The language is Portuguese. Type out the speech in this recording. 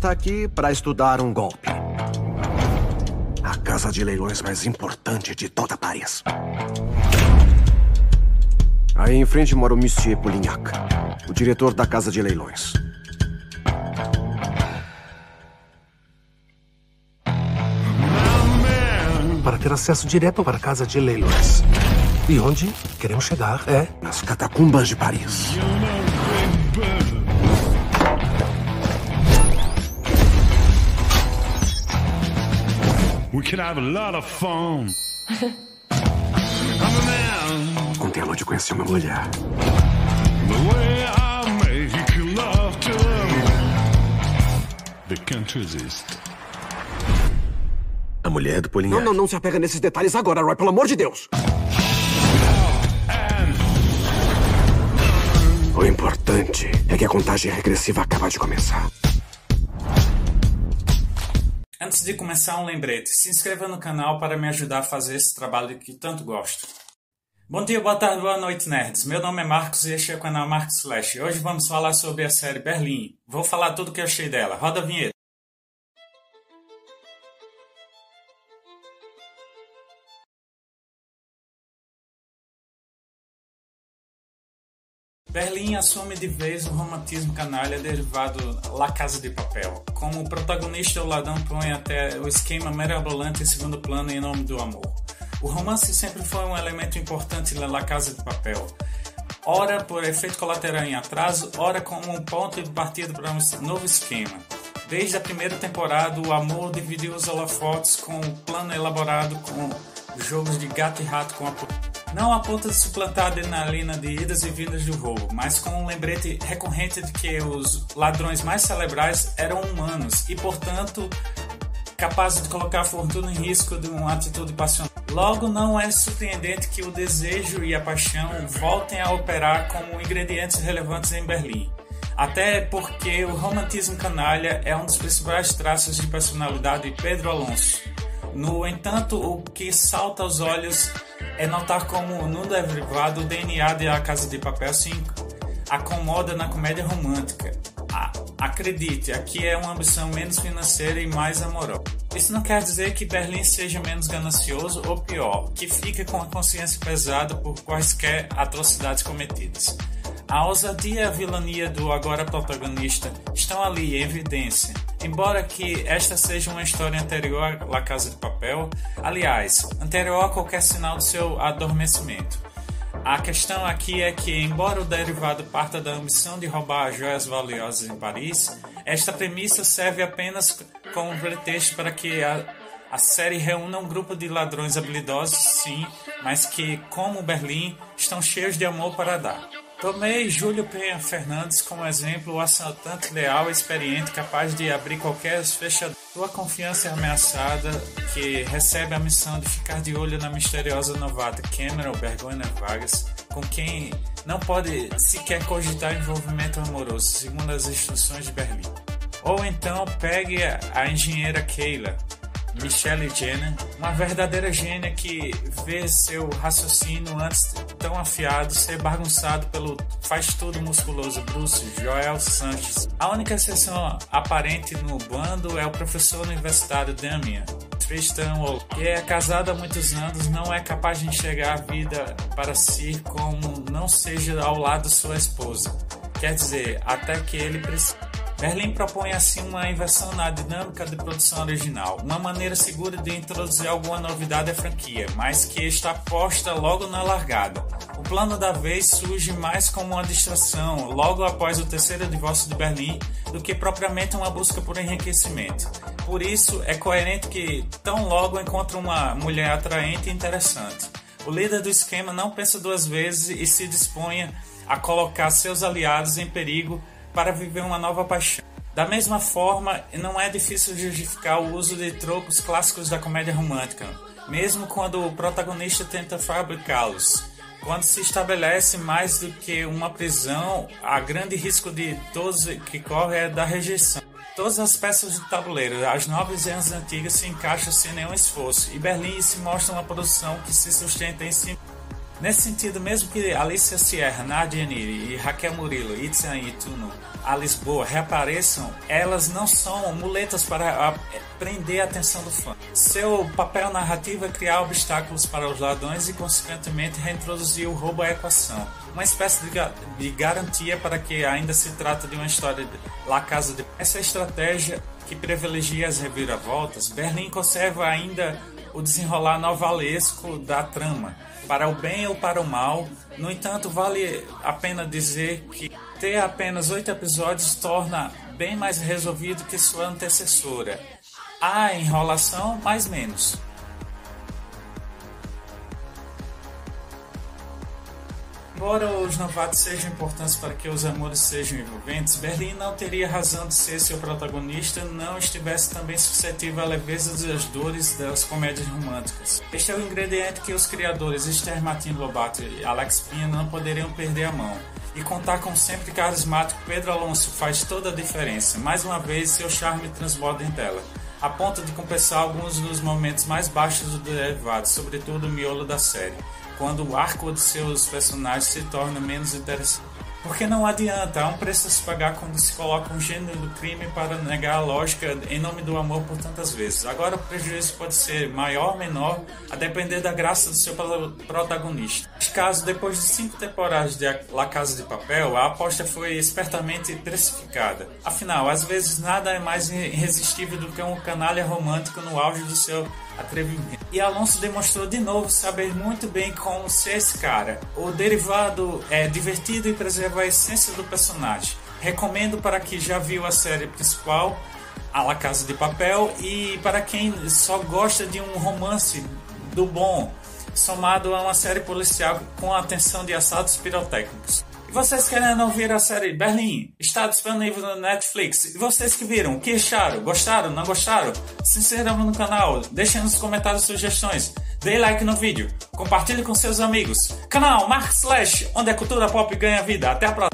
está aqui para estudar um golpe. A casa de leilões mais importante de toda Paris. Aí em frente mora o Monsieur Polignac, o diretor da casa de leilões. Para ter acesso direto para a casa de leilões. E onde queremos chegar é. Nas catacumbas de Paris. We can have a lot of fun. I'm a man. Ontem à noite conheci uma mulher. The way I make love to them. They can't resist. A mulher do Polignac. Não, não, não se apega nesses detalhes agora, Roy, pelo amor de Deus. O importante é que a contagem regressiva acaba de começar. Antes de começar, um lembrete: se inscreva no canal para me ajudar a fazer esse trabalho que tanto gosto. Bom dia, boa tarde, boa noite, nerds. Meu nome é Marcos e este é o canal Marcos Flash. Hoje vamos falar sobre a série Berlim. Vou falar tudo o que eu achei dela. Roda a vinheta. Berlim assume de vez o romantismo canalha derivado La Casa de Papel. Como protagonista, o ladrão põe até o esquema mirabolante em segundo plano em nome do amor. O romance sempre foi um elemento importante na La Casa de Papel. Ora por efeito colateral em atraso, ora como um ponto de partida para um novo esquema. Desde a primeira temporada, o amor dividiu os holofotes com o plano elaborado com jogos de gato e rato com a não a ponto de suplantar a adrenalina de idas e vindas do roubo, mas com um lembrete recorrente de que os ladrões mais cerebrais eram humanos e, portanto, capazes de colocar a fortuna em risco de uma atitude passional. Logo, não é surpreendente que o desejo e a paixão voltem a operar como ingredientes relevantes em Berlim. Até porque o romantismo canalha é um dos principais traços de personalidade de Pedro Alonso. No entanto, o que salta aos olhos é notar como no derivado o DNA de A Casa de Papel se acomoda na comédia romântica. Acredite, aqui é uma ambição menos financeira e mais amorosa. Isso não quer dizer que Berlim seja menos ganancioso ou pior, que fique com a consciência pesada por quaisquer atrocidades cometidas. A ousadia e a vilania do agora protagonista estão ali em evidência, embora que esta seja uma história anterior à La Casa de Papel, aliás, anterior a qualquer sinal do seu adormecimento. A questão aqui é que, embora o derivado parta da ambição de roubar joias valiosas em Paris, esta premissa serve apenas como pretexto para que a, a série reúna um grupo de ladrões habilidosos, sim, mas que, como Berlim, estão cheios de amor para dar. Tomei Júlio Penha Fernandes como exemplo, o assaltante leal e experiente capaz de abrir qualquer fechadura. Sua confiança é ameaçada, que recebe a missão de ficar de olho na misteriosa novata Cameron Bergona Vargas, com quem não pode sequer cogitar envolvimento amoroso, segundo as instruções de Berlim. Ou então pegue a engenheira Keila, Michelle Jenner, uma verdadeira gênia que vê seu raciocínio antes tão afiado ser bagunçado pelo faz tudo musculoso Bruce Joel Sanches. A única exceção aparente no bando é o professor universitário Damian Tristan Wall, que é casado há muitos anos, não é capaz de enxergar a vida para si como não seja ao lado de sua esposa. Quer dizer, até que ele precisa. Berlim propõe assim uma inversão na dinâmica de produção original, uma maneira segura de introduzir alguma novidade à franquia, mas que está posta logo na largada. O plano da vez surge mais como uma distração logo após o terceiro divórcio de Berlim do que propriamente uma busca por enriquecimento. Por isso, é coerente que tão logo encontra uma mulher atraente e interessante. O líder do esquema não pensa duas vezes e se dispõe a colocar seus aliados em perigo para viver uma nova paixão. Da mesma forma, não é difícil justificar o uso de tropos clássicos da comédia romântica, mesmo quando o protagonista tenta fabricá-los. Quando se estabelece mais do que uma prisão, a grande risco de todos que corre é da rejeição. Todas as peças do tabuleiro, as novas e as antigas, se encaixam sem nenhum esforço, e Berlim se mostra uma produção que se sustenta em si Nesse sentido, mesmo que Alicia Sierra, Nadia Niri e Raquel Murilo, Itzan e Tuno a Lisboa reapareçam, elas não são muletas para prender a atenção do fã. Seu papel narrativo é criar obstáculos para os ladrões e, consequentemente, reintroduzir o roubo à equação. Uma espécie de, de garantia para que ainda se trata de uma história de La Casa de... Essa estratégia que privilegia as reviravoltas, Berlim conserva ainda o desenrolar novelesco da trama, para o bem ou para o mal. No entanto, vale a pena dizer que ter apenas oito episódios torna bem mais resolvido que sua antecessora. Há enrolação, mas menos. Embora os novatos sejam importantes para que os amores sejam envolventes, Berlim não teria razão de ser seu protagonista não estivesse também suscetível à leveza das dores das comédias românticas. Este é o ingrediente que os criadores Esther Martin Lobato e Alex Pina não poderiam perder a mão. E contar com o sempre carismático Pedro Alonso faz toda a diferença. Mais uma vez, seu charme transborda em tela, a ponto de compensar alguns dos momentos mais baixos do derivado, sobretudo o miolo da série quando o arco de seus personagens se torna menos interessante. Porque não adianta, há um preço a se pagar quando se coloca um gênero do crime para negar a lógica em nome do amor por tantas vezes. Agora o prejuízo pode ser maior ou menor, a depender da graça do seu protagonista. Neste caso, depois de cinco temporadas de La Casa de Papel, a aposta foi espertamente precificada. Afinal, às vezes nada é mais irresistível do que um canalha romântico no auge do seu atrevimento. E Alonso demonstrou de novo saber muito bem como ser esse cara. O derivado é divertido e preserva a essência do personagem. Recomendo para quem já viu a série principal, A La Casa de Papel, e para quem só gosta de um romance do bom, somado a uma série policial com atenção de assaltos pirotécnicos. E vocês querendo ouvir a série Berlim? Está disponível no Netflix. E vocês que viram, que acharam? Gostaram? Não gostaram? Se inscrevam no canal, deixem nos comentários sugestões, dê like no vídeo, compartilhe com seus amigos. Canal Mark Slash, onde a cultura pop ganha vida. Até a próxima.